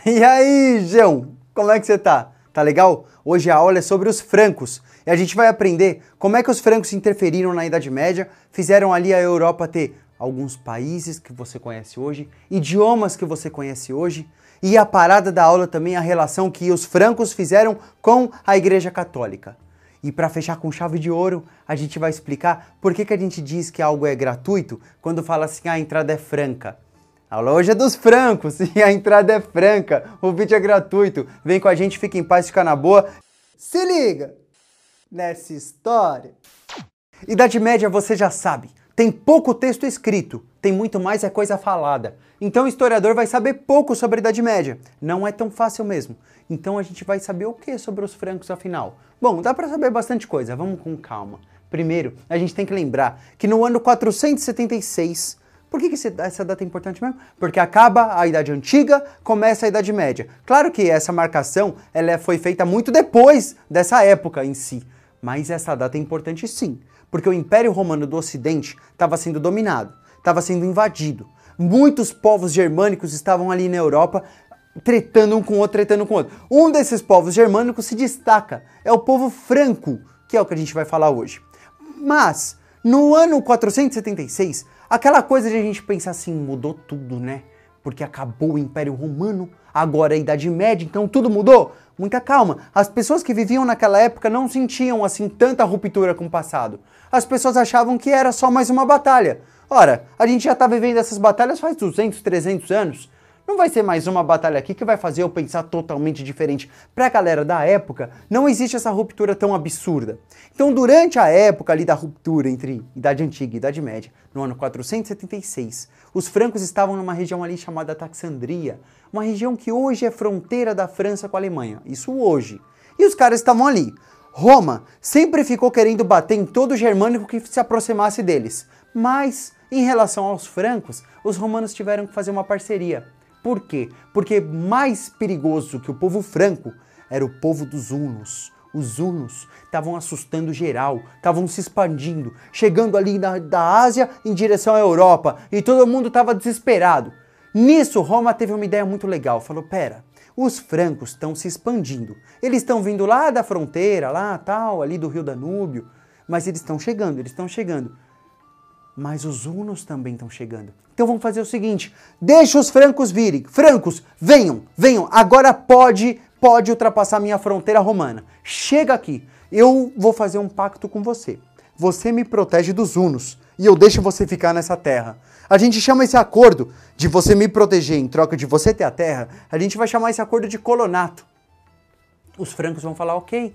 E aí, João? Como é que você tá? Tá legal? Hoje a aula é sobre os francos e a gente vai aprender como é que os francos interferiram na Idade Média, fizeram ali a Europa ter alguns países que você conhece hoje, idiomas que você conhece hoje, e a parada da aula também a relação que os francos fizeram com a Igreja Católica. E para fechar com chave de ouro, a gente vai explicar por que, que a gente diz que algo é gratuito quando fala assim, ah, a entrada é franca. A hoje é dos francos e a entrada é franca. O vídeo é gratuito. Vem com a gente, fica em paz, fica na boa. Se liga nessa história. Idade Média você já sabe. Tem pouco texto escrito, tem muito mais é coisa falada. Então o historiador vai saber pouco sobre a Idade Média. Não é tão fácil mesmo. Então a gente vai saber o que sobre os francos afinal? Bom, dá para saber bastante coisa, vamos com calma. Primeiro, a gente tem que lembrar que no ano 476 por que, que essa data é importante mesmo? Porque acaba a Idade Antiga, começa a Idade Média. Claro que essa marcação ela foi feita muito depois dessa época em si, mas essa data é importante sim, porque o Império Romano do Ocidente estava sendo dominado, estava sendo invadido. Muitos povos germânicos estavam ali na Europa tretando um com o outro, tretando um com o outro. Um desses povos germânicos se destaca, é o povo franco, que é o que a gente vai falar hoje. Mas, no ano 476, Aquela coisa de a gente pensar assim, mudou tudo, né? Porque acabou o Império Romano, agora é a Idade Média, então tudo mudou? Muita calma. As pessoas que viviam naquela época não sentiam assim tanta ruptura com o passado. As pessoas achavam que era só mais uma batalha. Ora, a gente já está vivendo essas batalhas faz 200, 300 anos. Não vai ser mais uma batalha aqui que vai fazer eu pensar totalmente diferente. Para a galera da época, não existe essa ruptura tão absurda. Então, durante a época ali da ruptura entre Idade Antiga e Idade Média, no ano 476, os francos estavam numa região ali chamada Taxandria, uma região que hoje é fronteira da França com a Alemanha. Isso hoje. E os caras estavam ali. Roma sempre ficou querendo bater em todo germânico que se aproximasse deles. Mas, em relação aos francos, os romanos tiveram que fazer uma parceria. Por quê? Porque mais perigoso que o povo franco era o povo dos hunos. Os hunos estavam assustando geral, estavam se expandindo, chegando ali da, da Ásia em direção à Europa e todo mundo estava desesperado. Nisso, Roma teve uma ideia muito legal. Falou: pera, os francos estão se expandindo. Eles estão vindo lá da fronteira, lá tal, ali do rio Danúbio, mas eles estão chegando, eles estão chegando mas os hunos também estão chegando. Então vamos fazer o seguinte: deixa os francos virem. Francos, venham, venham. Agora pode, pode ultrapassar minha fronteira romana. Chega aqui. Eu vou fazer um pacto com você. Você me protege dos hunos e eu deixo você ficar nessa terra. A gente chama esse acordo de você me proteger em troca de você ter a terra, a gente vai chamar esse acordo de colonato. Os francos vão falar, ok,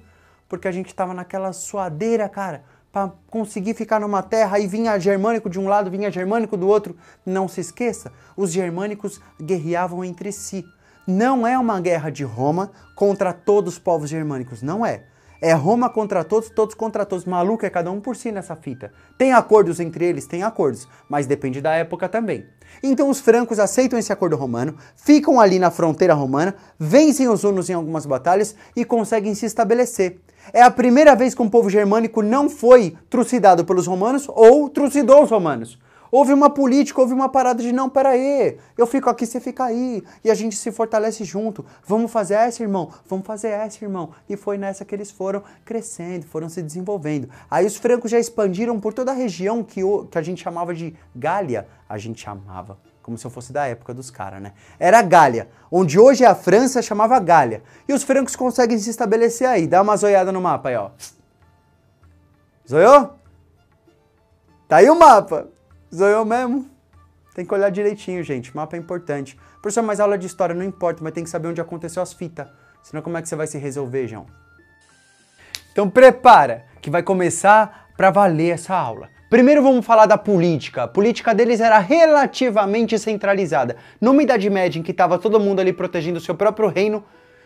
porque a gente estava naquela suadeira, cara para conseguir ficar numa terra e vinha germânico de um lado, vinha germânico do outro. Não se esqueça, os germânicos guerreavam entre si. Não é uma guerra de Roma contra todos os povos germânicos, não é. É Roma contra todos, todos contra todos. Maluco é cada um por si nessa fita. Tem acordos entre eles? Tem acordos, mas depende da época também. Então os francos aceitam esse acordo romano, ficam ali na fronteira romana, vencem os hunos em algumas batalhas e conseguem se estabelecer. É a primeira vez que um povo germânico não foi trucidado pelos romanos ou trucidou os romanos. Houve uma política, houve uma parada de não, peraí, eu fico aqui, você fica aí, e a gente se fortalece junto. Vamos fazer essa, irmão, vamos fazer essa, irmão. E foi nessa que eles foram crescendo, foram se desenvolvendo. Aí os francos já expandiram por toda a região que, o, que a gente chamava de Gália, a gente chamava como se eu fosse da época dos caras, né? Era Gália, onde hoje é a França, chamava Gália. E os francos conseguem se estabelecer aí. Dá uma zoiada no mapa aí, ó. Zoiou? Tá aí o mapa. Zoiou mesmo? Tem que olhar direitinho, gente. Mapa é importante. Professor, mas aula de história não importa, mas tem que saber onde aconteceu as fitas. Senão como é que você vai se resolver, João? Então prepara, que vai começar para valer essa aula. Primeiro vamos falar da política. A política deles era relativamente centralizada. Numa Idade Média em que estava todo mundo ali protegendo o seu próprio reino,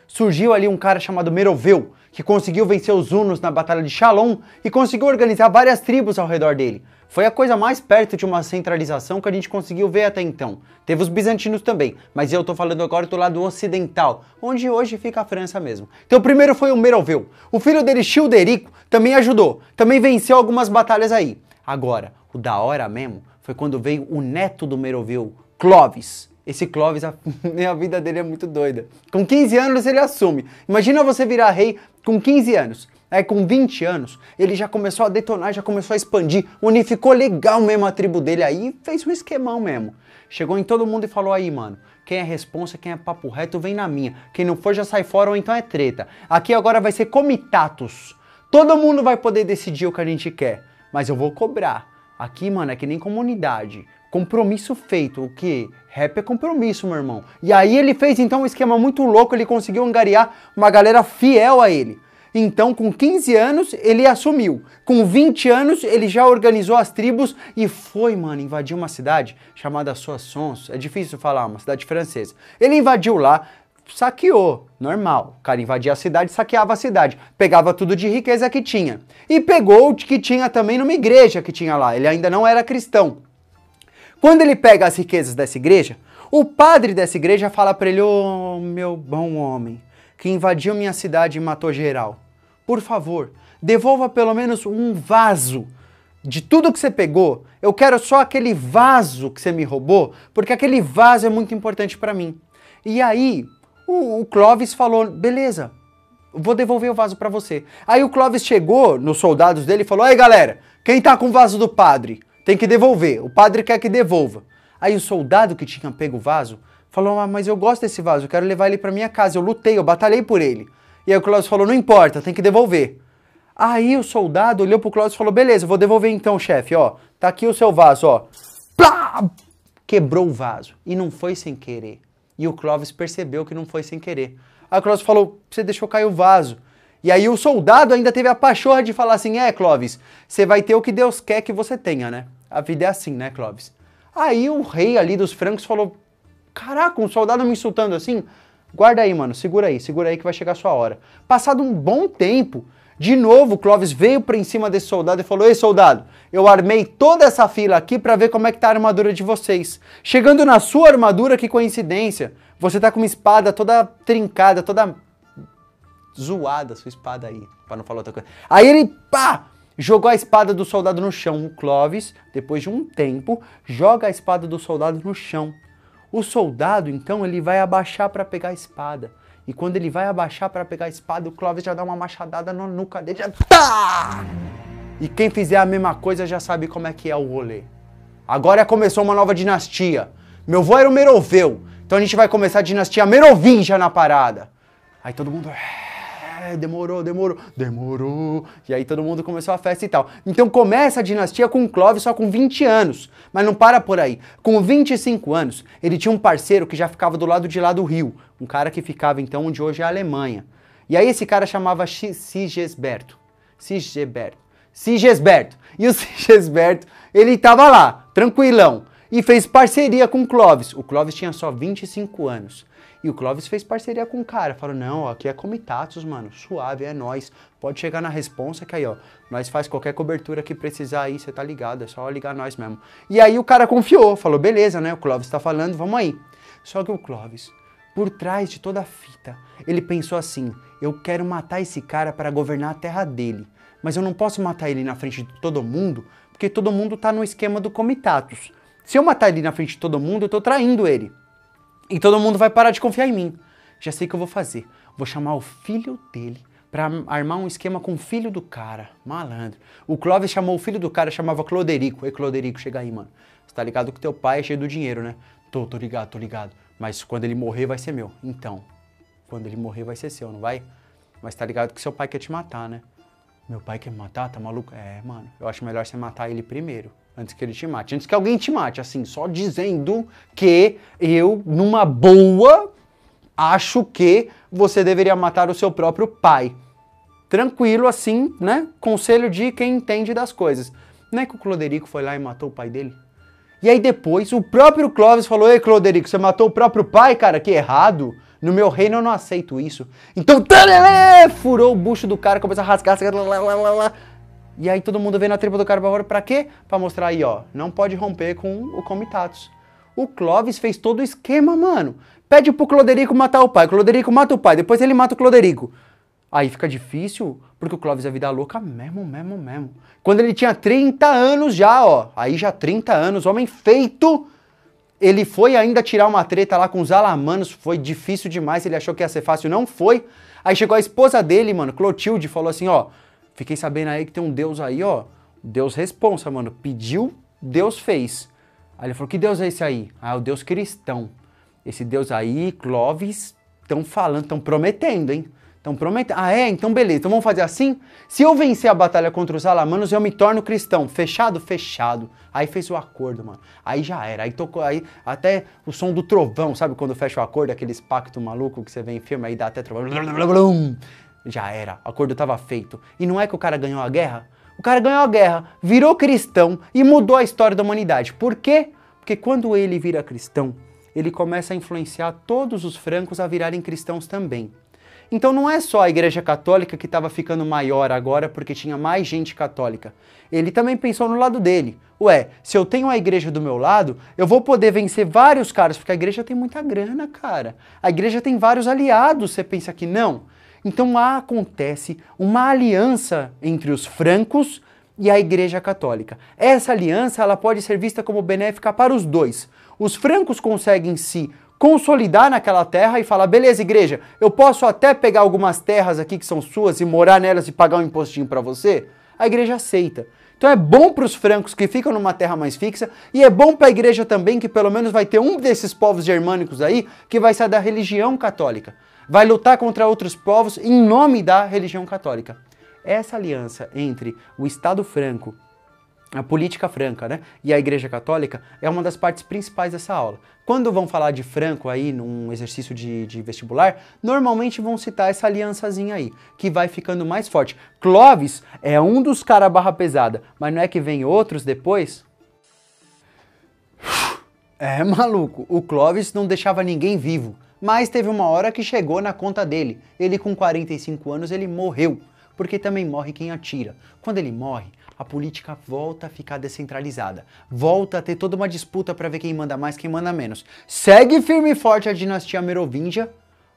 surgiu ali um cara chamado Meroveu, que conseguiu vencer os hunos na Batalha de Shalom e conseguiu organizar várias tribos ao redor dele. Foi a coisa mais perto de uma centralização que a gente conseguiu ver até então. Teve os bizantinos também, mas eu tô falando agora do lado ocidental, onde hoje fica a França mesmo. Então o primeiro foi o Meroveu. O filho dele, Childerico, também ajudou, também venceu algumas batalhas aí. Agora, o da hora mesmo foi quando veio o neto do Meroveu, Clovis. Esse Clóvis, a, a vida dele é muito doida. Com 15 anos ele assume. Imagina você virar rei com 15 anos. Aí com 20 anos, ele já começou a detonar, já começou a expandir, unificou legal mesmo a tribo dele aí, fez um esquemão mesmo. Chegou em todo mundo e falou aí, mano, quem é responsa, quem é papo reto, vem na minha. Quem não for já sai fora ou então é treta. Aqui agora vai ser comitatus. Todo mundo vai poder decidir o que a gente quer, mas eu vou cobrar. Aqui, mano, é que nem comunidade. Compromisso feito. O que? Rap é compromisso, meu irmão. E aí ele fez então um esquema muito louco, ele conseguiu angariar uma galera fiel a ele. Então, com 15 anos, ele assumiu. Com 20 anos, ele já organizou as tribos e foi, mano, invadir uma cidade chamada Soissons. É difícil falar, uma cidade francesa. Ele invadiu lá, saqueou, normal. O cara invadia a cidade, saqueava a cidade, pegava tudo de riqueza que tinha. E pegou o que tinha também numa igreja que tinha lá. Ele ainda não era cristão. Quando ele pega as riquezas dessa igreja, o padre dessa igreja fala para ele: Ô oh, meu bom homem, que invadiu minha cidade e matou geral. Por favor, devolva pelo menos um vaso de tudo que você pegou. Eu quero só aquele vaso que você me roubou, porque aquele vaso é muito importante para mim. E aí, o, o Clovis falou: beleza, vou devolver o vaso para você. Aí o Clovis chegou nos soldados dele e falou: Aí galera, quem tá com o vaso do padre? Tem que devolver. O padre quer que devolva. Aí o soldado que tinha pego o vaso falou: ah, mas eu gosto desse vaso, eu quero levar ele para minha casa. Eu lutei, eu batalhei por ele. E aí o Cláudio falou: não importa, tem que devolver. Aí o soldado olhou pro Cláudio e falou: beleza, vou devolver então, chefe, ó. Tá aqui o seu vaso, ó. Plá! Quebrou o vaso. E não foi sem querer. E o Clóvis percebeu que não foi sem querer. Aí o Clóvis falou: você deixou cair o vaso. E aí o soldado ainda teve a pachorra de falar assim: é, Clóvis, você vai ter o que Deus quer que você tenha, né? A vida é assim, né, Clóvis? Aí o rei ali dos francos falou: Caraca, um soldado me insultando assim? Guarda aí, mano, segura aí, segura aí que vai chegar a sua hora. Passado um bom tempo, de novo, Clóvis veio para em cima desse soldado e falou: Ei, soldado, eu armei toda essa fila aqui para ver como é que tá a armadura de vocês. Chegando na sua armadura, que coincidência, você tá com uma espada toda trincada, toda zoada, sua espada aí, para não falar outra coisa. Aí ele, pá, jogou a espada do soldado no chão. O Clovis, depois de um tempo, joga a espada do soldado no chão. O soldado, então, ele vai abaixar para pegar a espada. E quando ele vai abaixar para pegar a espada, o Clovis já dá uma machadada na nuca dele. Já... Tá! E quem fizer a mesma coisa já sabe como é que é o rolê. Agora começou uma nova dinastia. Meu avô era o Meroveu. Então a gente vai começar a dinastia Merovingia na parada. Aí todo mundo é, demorou, demorou, demorou. E aí todo mundo começou a festa e tal. Então começa a dinastia com Clovis só com 20 anos. Mas não para por aí. Com 25 anos, ele tinha um parceiro que já ficava do lado de lá do rio. Um cara que ficava então onde hoje é a Alemanha. E aí esse cara chamava Sigesberto. Sigesberto. Sigesberto. E o Sigesberto, ele tava lá, tranquilão. E fez parceria com o Clovis. O Clovis tinha só 25 anos. E o Clóvis fez parceria com o cara. Falou, não, ó, aqui é Comitatus, mano. Suave, é nós. Pode chegar na responsa que aí, ó. Nós faz qualquer cobertura que precisar aí, você tá ligado. É só ligar nós mesmo. E aí o cara confiou. Falou, beleza, né? O Clóvis tá falando, vamos aí. Só que o Clóvis, por trás de toda a fita, ele pensou assim: eu quero matar esse cara para governar a terra dele. Mas eu não posso matar ele na frente de todo mundo, porque todo mundo tá no esquema do Comitatus. Se eu matar ele na frente de todo mundo, eu tô traindo ele. E todo mundo vai parar de confiar em mim. Já sei o que eu vou fazer. Vou chamar o filho dele para armar um esquema com o filho do cara. Malandro. O Clóvis chamou o filho do cara, chamava Cloderico. Ei, Cloderico, chega aí, mano. Você tá ligado que teu pai é cheio do dinheiro, né? Tô, tô ligado, tô ligado. Mas quando ele morrer vai ser meu. Então, quando ele morrer vai ser seu, não vai? Mas tá ligado que seu pai quer te matar, né? Meu pai quer me matar? Tá maluco? É, mano. Eu acho melhor você matar ele primeiro antes que ele te mate. Antes que alguém te mate, assim, só dizendo que eu, numa boa, acho que você deveria matar o seu próprio pai. Tranquilo, assim, né? Conselho de quem entende das coisas. Não é que o Cloderico foi lá e matou o pai dele? E aí depois o próprio Clóvis falou: Ei, Cloderico, você matou o próprio pai, cara? Que errado. No meu reino eu não aceito isso. Então, tarelê, furou o bucho do cara, começou a rasgar, lá, lá, lá, lá. E aí todo mundo vê na tribo do Carvalho para quê? Para mostrar aí, ó, não pode romper com o Comitatus. O Clovis fez todo o esquema, mano. Pede pro Cloderico matar o pai. Cloderico mata o pai, depois ele mata o Cloderico. Aí fica difícil, porque o Clóvis é vida louca mesmo, mesmo, mesmo. Quando ele tinha 30 anos já, ó, aí já 30 anos, homem feito, Ele foi ainda tirar uma treta lá com os alamanos, foi difícil demais, ele achou que ia ser fácil, não foi. Aí chegou a esposa dele, mano, Clotilde, falou assim, ó, fiquei sabendo aí que tem um Deus aí, ó, Deus responsa, mano, pediu, Deus fez. Aí ele falou, que Deus é esse aí? Ah, o Deus cristão. Esse Deus aí, Clóvis, estão falando, estão prometendo, hein? Estão prometendo. Ah, é? Então beleza. Então vamos fazer assim? Se eu vencer a batalha contra os alamanos, eu me torno cristão. Fechado? Fechado. Aí fez o acordo, mano. Aí já era. Aí tocou aí até o som do trovão, sabe quando fecha o acordo, aqueles pacto maluco que você vê em filme, aí dá até trovão. Já era. O acordo estava feito. E não é que o cara ganhou a guerra? O cara ganhou a guerra, virou cristão e mudou a história da humanidade. Por quê? Porque quando ele vira cristão, ele começa a influenciar todos os francos a virarem cristãos também. Então não é só a Igreja Católica que estava ficando maior agora porque tinha mais gente católica. Ele também pensou no lado dele. Ué, se eu tenho a igreja do meu lado, eu vou poder vencer vários caras, porque a igreja tem muita grana, cara. A igreja tem vários aliados, você pensa que não? Então lá acontece uma aliança entre os francos e a Igreja Católica. Essa aliança ela pode ser vista como benéfica para os dois. Os francos conseguem se consolidar naquela terra e falar: beleza, igreja, eu posso até pegar algumas terras aqui que são suas e morar nelas e pagar um impostinho para você? A igreja aceita. Então é bom para os francos que ficam numa terra mais fixa e é bom para a igreja também que pelo menos vai ter um desses povos germânicos aí que vai ser da religião católica. Vai lutar contra outros povos em nome da religião católica. Essa aliança entre o Estado franco a política franca, né? E a Igreja Católica é uma das partes principais dessa aula. Quando vão falar de Franco aí num exercício de, de, vestibular, normalmente vão citar essa aliançazinha aí, que vai ficando mais forte. Clovis é um dos cara barra pesada, mas não é que vem outros depois? É maluco, o Clovis não deixava ninguém vivo, mas teve uma hora que chegou na conta dele. Ele com 45 anos ele morreu, porque também morre quem atira. Quando ele morre, a política volta a ficar descentralizada, volta a ter toda uma disputa para ver quem manda mais, quem manda menos. Segue firme e forte a dinastia merovingia,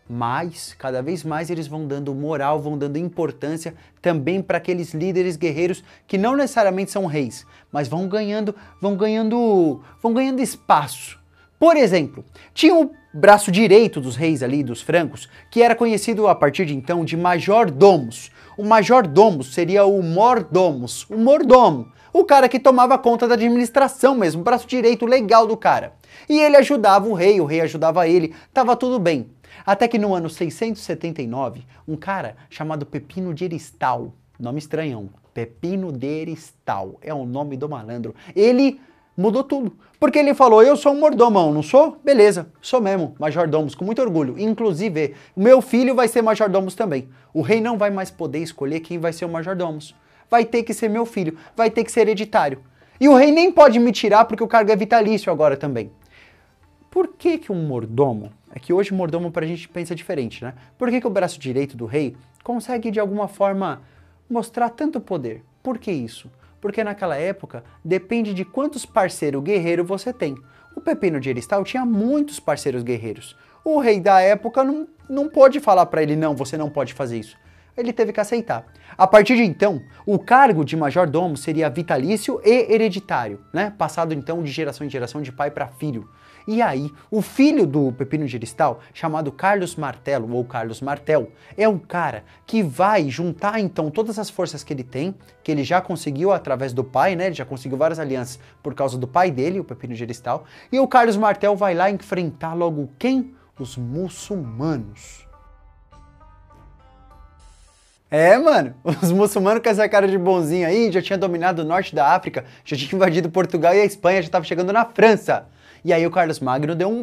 mas cada vez mais eles vão dando moral, vão dando importância também para aqueles líderes guerreiros que não necessariamente são reis, mas vão ganhando, vão ganhando, vão ganhando espaço. Por exemplo, tinha o braço direito dos reis ali, dos francos, que era conhecido a partir de então de major-domos. O major-domo seria o mordomos, o mordomo, o cara que tomava conta da administração mesmo, o braço direito legal do cara. E ele ajudava o rei, o rei ajudava ele, tava tudo bem. Até que no ano 679, um cara chamado Pepino de Eristal, nome estranhão, Pepino de Eristal, é o nome do malandro, ele mudou tudo. Porque ele falou: Eu sou um mordomão, não sou? Beleza, sou mesmo, majordomos, com muito orgulho. Inclusive, meu filho vai ser majordomos também. O rei não vai mais poder escolher quem vai ser o majordomos. Vai ter que ser meu filho, vai ter que ser hereditário. E o rei nem pode me tirar porque o cargo é vitalício agora também. Por que, que um mordomo, é que hoje mordomo pra gente pensa diferente, né? Por que, que o braço direito do rei consegue de alguma forma mostrar tanto poder? Por que isso? Porque naquela época depende de quantos parceiros guerreiros você tem. O Pepino de Eristal tinha muitos parceiros guerreiros. O rei da época não, não pôde falar para ele, não, você não pode fazer isso. Ele teve que aceitar. A partir de então, o cargo de major-domo seria vitalício e hereditário, né? Passado então de geração em geração, de pai para filho. E aí, o filho do Pepino Geristal, chamado Carlos Martelo ou Carlos Martel, é o cara que vai juntar então todas as forças que ele tem, que ele já conseguiu através do pai, né? Ele já conseguiu várias alianças por causa do pai dele, o Pepino Geristal, e o Carlos Martel vai lá enfrentar logo quem? Os muçulmanos. É, mano, os muçulmanos com essa cara de bonzinho aí já tinha dominado o norte da África, já tinha invadido Portugal e a Espanha, já estava chegando na França. E aí o Carlos Magno deu um.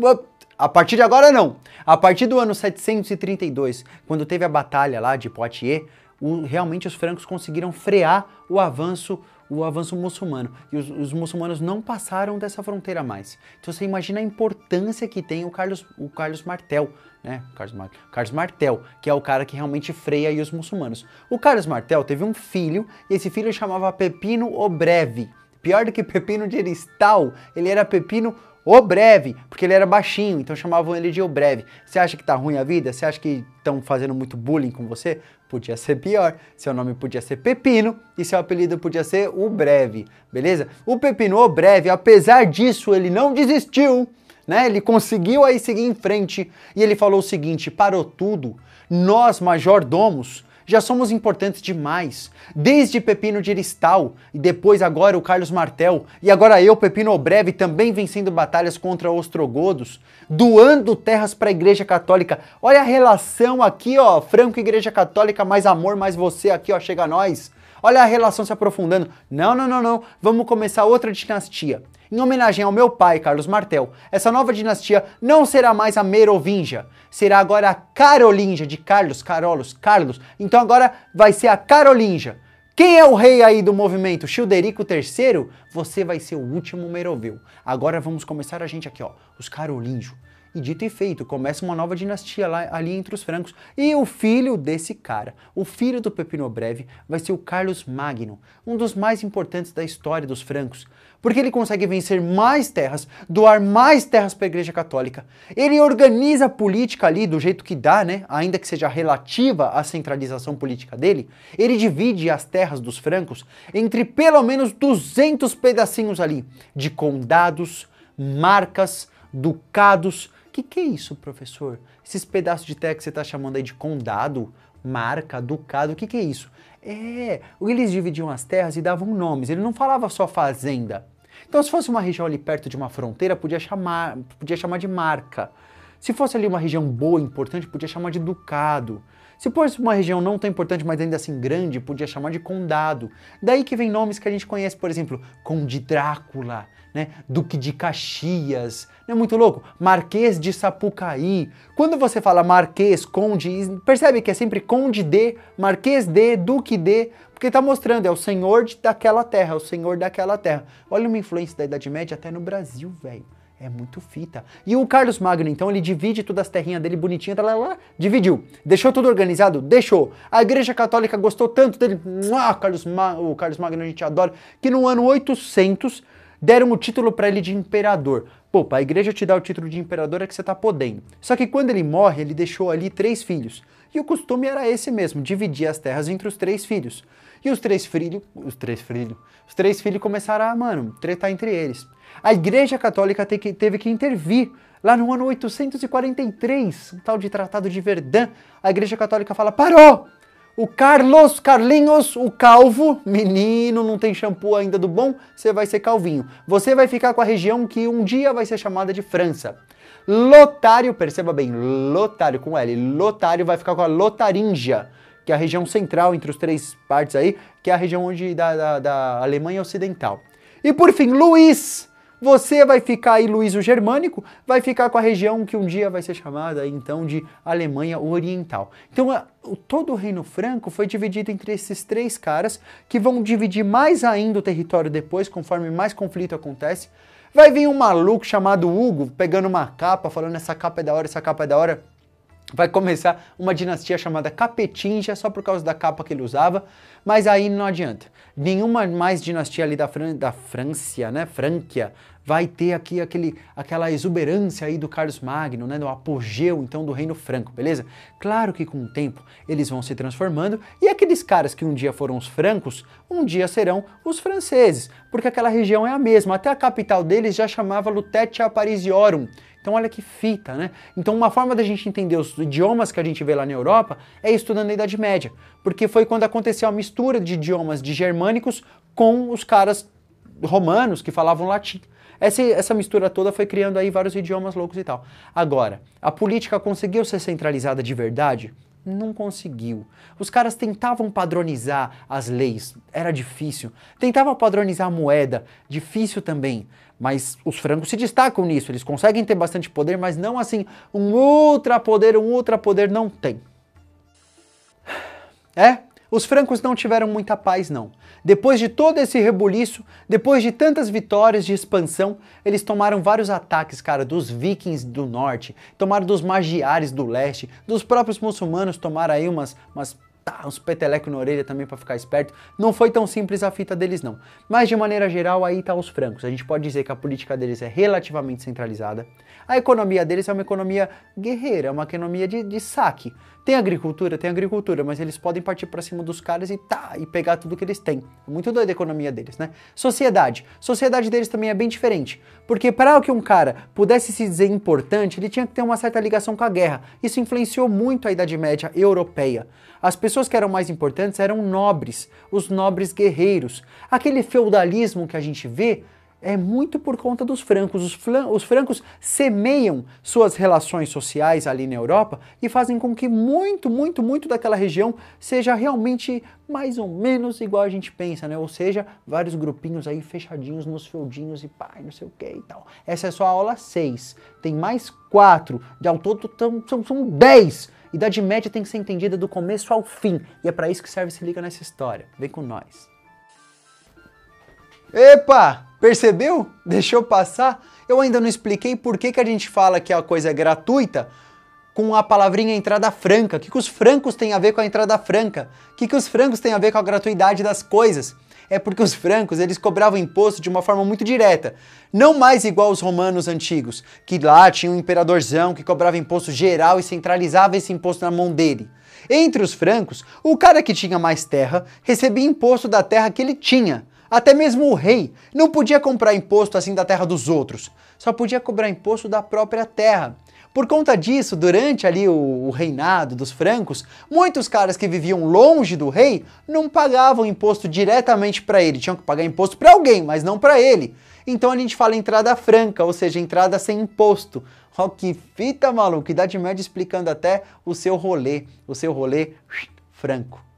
A partir de agora não. A partir do ano 732, quando teve a batalha lá de Poitiers, o, realmente os francos conseguiram frear o avanço o avanço muçulmano. E os, os, muçulmanos não passaram dessa fronteira mais. Então você imagina a importância que tem o Carlos, o Carlos Martel, né? Carlos, Mar, Carlos Martel, que é o cara que realmente freia os muçulmanos. O Carlos Martel teve um filho, e esse filho chamava Pepino o Breve. Pior do que Pepino de Eristal, ele era Pepino o Breve, porque ele era baixinho, então chamavam ele de O Breve. Você acha que tá ruim a vida? Você acha que estão fazendo muito bullying com você? Podia ser pior. Seu nome podia ser Pepino e seu apelido podia ser O Breve, beleza? O Pepino O Breve, apesar disso, ele não desistiu. né? Ele conseguiu aí seguir em frente e ele falou o seguinte: parou tudo. Nós, majordomos, já somos importantes demais. Desde Pepino de Aristal, e depois agora o Carlos Martel, e agora eu, Pepino Obreve, também vencendo batalhas contra ostrogodos, doando terras para a Igreja Católica. Olha a relação aqui, ó, Franco Igreja Católica, mais amor, mais você aqui, ó, chega a nós. Olha a relação se aprofundando. Não, não, não, não. Vamos começar outra dinastia. Em homenagem ao meu pai, Carlos Martel, essa nova dinastia não será mais a Merovingia, será agora a Carolingia, de Carlos, Carolos, Carlos. Então agora vai ser a Carolingia. Quem é o rei aí do movimento? Childerico III? Você vai ser o último Meroveu. Agora vamos começar a gente aqui, ó, os Carolíngios. E dito e feito, começa uma nova dinastia lá, ali entre os francos. E o filho desse cara, o filho do Pepino Breve, vai ser o Carlos Magno, um dos mais importantes da história dos francos. Porque ele consegue vencer mais terras, doar mais terras para a Igreja Católica. Ele organiza a política ali do jeito que dá, né? Ainda que seja relativa à centralização política dele. Ele divide as terras dos francos entre pelo menos 200 pedacinhos ali de condados, marcas, ducados que, que é isso, professor? Esses pedaços de terra que você está chamando aí de condado, marca, ducado, o que, que é isso? É, eles dividiam as terras e davam nomes, ele não falava só fazenda. Então, se fosse uma região ali perto de uma fronteira, podia chamar, podia chamar de marca. Se fosse ali uma região boa, importante, podia chamar de ducado. Se fosse uma região não tão importante, mas ainda assim grande, podia chamar de condado. Daí que vem nomes que a gente conhece, por exemplo, Conde Drácula, né? Duque de Caxias, não é muito louco? Marquês de Sapucaí. Quando você fala Marquês, Conde, percebe que é sempre Conde de, Marquês de, Duque de, porque está mostrando, é o senhor daquela terra, é o senhor daquela terra. Olha uma influência da Idade Média até no Brasil, velho. É muito fita. E o Carlos Magno, então, ele divide todas as terrinhas dele bonitinha, tá lá, lá, dividiu. Deixou tudo organizado? Deixou. A Igreja Católica gostou tanto dele, ah, Carlos o Carlos Magno a gente adora, que no ano 800 deram o título para ele de imperador. Pô, a igreja te dá o título de imperador é que você tá podendo. Só que quando ele morre, ele deixou ali três filhos. E o costume era esse mesmo, dividir as terras entre os três filhos. E os três filhos, os três filhos, os três filhos começaram a, mano, tretar entre eles. A Igreja Católica teve que intervir lá no ano 843, um tal de Tratado de Verdun. A Igreja Católica fala: parou! O Carlos, Carlinhos, o calvo, menino, não tem shampoo ainda do bom, você vai ser calvinho. Você vai ficar com a região que um dia vai ser chamada de França. Lotário, perceba bem, Lotário com L, Lotário vai ficar com a Lotaringia, que é a região central entre os três partes aí, que é a região onde da, da, da Alemanha Ocidental. E por fim, Luís, você vai ficar aí, Luís o Germânico, vai ficar com a região que um dia vai ser chamada então de Alemanha Oriental. Então, a, todo o Reino Franco foi dividido entre esses três caras, que vão dividir mais ainda o território depois, conforme mais conflito acontece. Vai vir um maluco chamado Hugo, pegando uma capa, falando essa capa é da hora, essa capa é da hora vai começar uma dinastia chamada Capetinja, só por causa da capa que ele usava, mas aí não adianta. Nenhuma mais dinastia ali da, Fran da França, né, Franquia, vai ter aqui aquele, aquela exuberância aí do Carlos Magno, né, do apogeu então do Reino Franco, beleza? Claro que com o tempo eles vão se transformando e aqueles caras que um dia foram os francos, um dia serão os franceses, porque aquela região é a mesma, até a capital deles já chamava Lutetia Parisiorum, então olha que fita, né? Então uma forma da gente entender os idiomas que a gente vê lá na Europa é estudando a Idade Média, porque foi quando aconteceu a mistura de idiomas de germânicos com os caras romanos que falavam latim. Essa, essa mistura toda foi criando aí vários idiomas loucos e tal. Agora, a política conseguiu ser centralizada de verdade? Não conseguiu. Os caras tentavam padronizar as leis, era difícil. Tentavam padronizar a moeda, difícil também. Mas os francos se destacam nisso, eles conseguem ter bastante poder, mas não assim, um ultra poder, um ultra poder não tem. É? Os francos não tiveram muita paz, não. Depois de todo esse rebuliço, depois de tantas vitórias de expansão, eles tomaram vários ataques, cara, dos vikings do norte, tomaram dos magiares do leste, dos próprios muçulmanos tomaram aí umas, umas tá, uns na orelha também para ficar esperto. Não foi tão simples a fita deles não. Mas de maneira geral, aí tá os francos. A gente pode dizer que a política deles é relativamente centralizada. A economia deles é uma economia guerreira, é uma economia de, de saque. Tem agricultura, tem agricultura, mas eles podem partir para cima dos caras e tá, e pegar tudo que eles têm. É muito doida a economia deles, né? Sociedade. Sociedade deles também é bem diferente. Porque para que um cara pudesse se dizer importante, ele tinha que ter uma certa ligação com a guerra. Isso influenciou muito a Idade Média europeia. As pessoas que eram mais importantes eram nobres, os nobres guerreiros. Aquele feudalismo que a gente vê é muito por conta dos francos. Os, os, francos semeiam suas relações sociais ali na Europa e fazem com que muito, muito, muito daquela região seja realmente mais ou menos igual a gente pensa, né? Ou seja, vários grupinhos aí fechadinhos nos feudinhos e pai, não sei o que e tal. Essa é só a aula 6. Tem mais 4. De ao todo são, são 10. Idade Média tem que ser entendida do começo ao fim. E é para isso que serve Se Liga nessa história. Vem com nós. Epa! Percebeu? Deixou passar? Eu ainda não expliquei por que, que a gente fala que a coisa é gratuita com a palavrinha entrada franca. O que, que os francos têm a ver com a entrada franca? O que, que os francos têm a ver com a gratuidade das coisas? É porque os francos eles cobravam imposto de uma forma muito direta, não mais igual os romanos antigos, que lá tinha um imperadorzão que cobrava imposto geral e centralizava esse imposto na mão dele. Entre os francos, o cara que tinha mais terra recebia imposto da terra que ele tinha. Até mesmo o rei não podia comprar imposto assim da terra dos outros, só podia cobrar imposto da própria terra. Por conta disso, durante ali o, reinado dos francos, muitos caras que viviam longe do rei não pagavam imposto diretamente para ele, tinham que pagar imposto para alguém, mas não para ele. Então a gente fala entrada franca, ou seja, entrada sem imposto. Ó oh, que fita maluco, Idade Média explicando até o seu rolê, o seu rolê franco.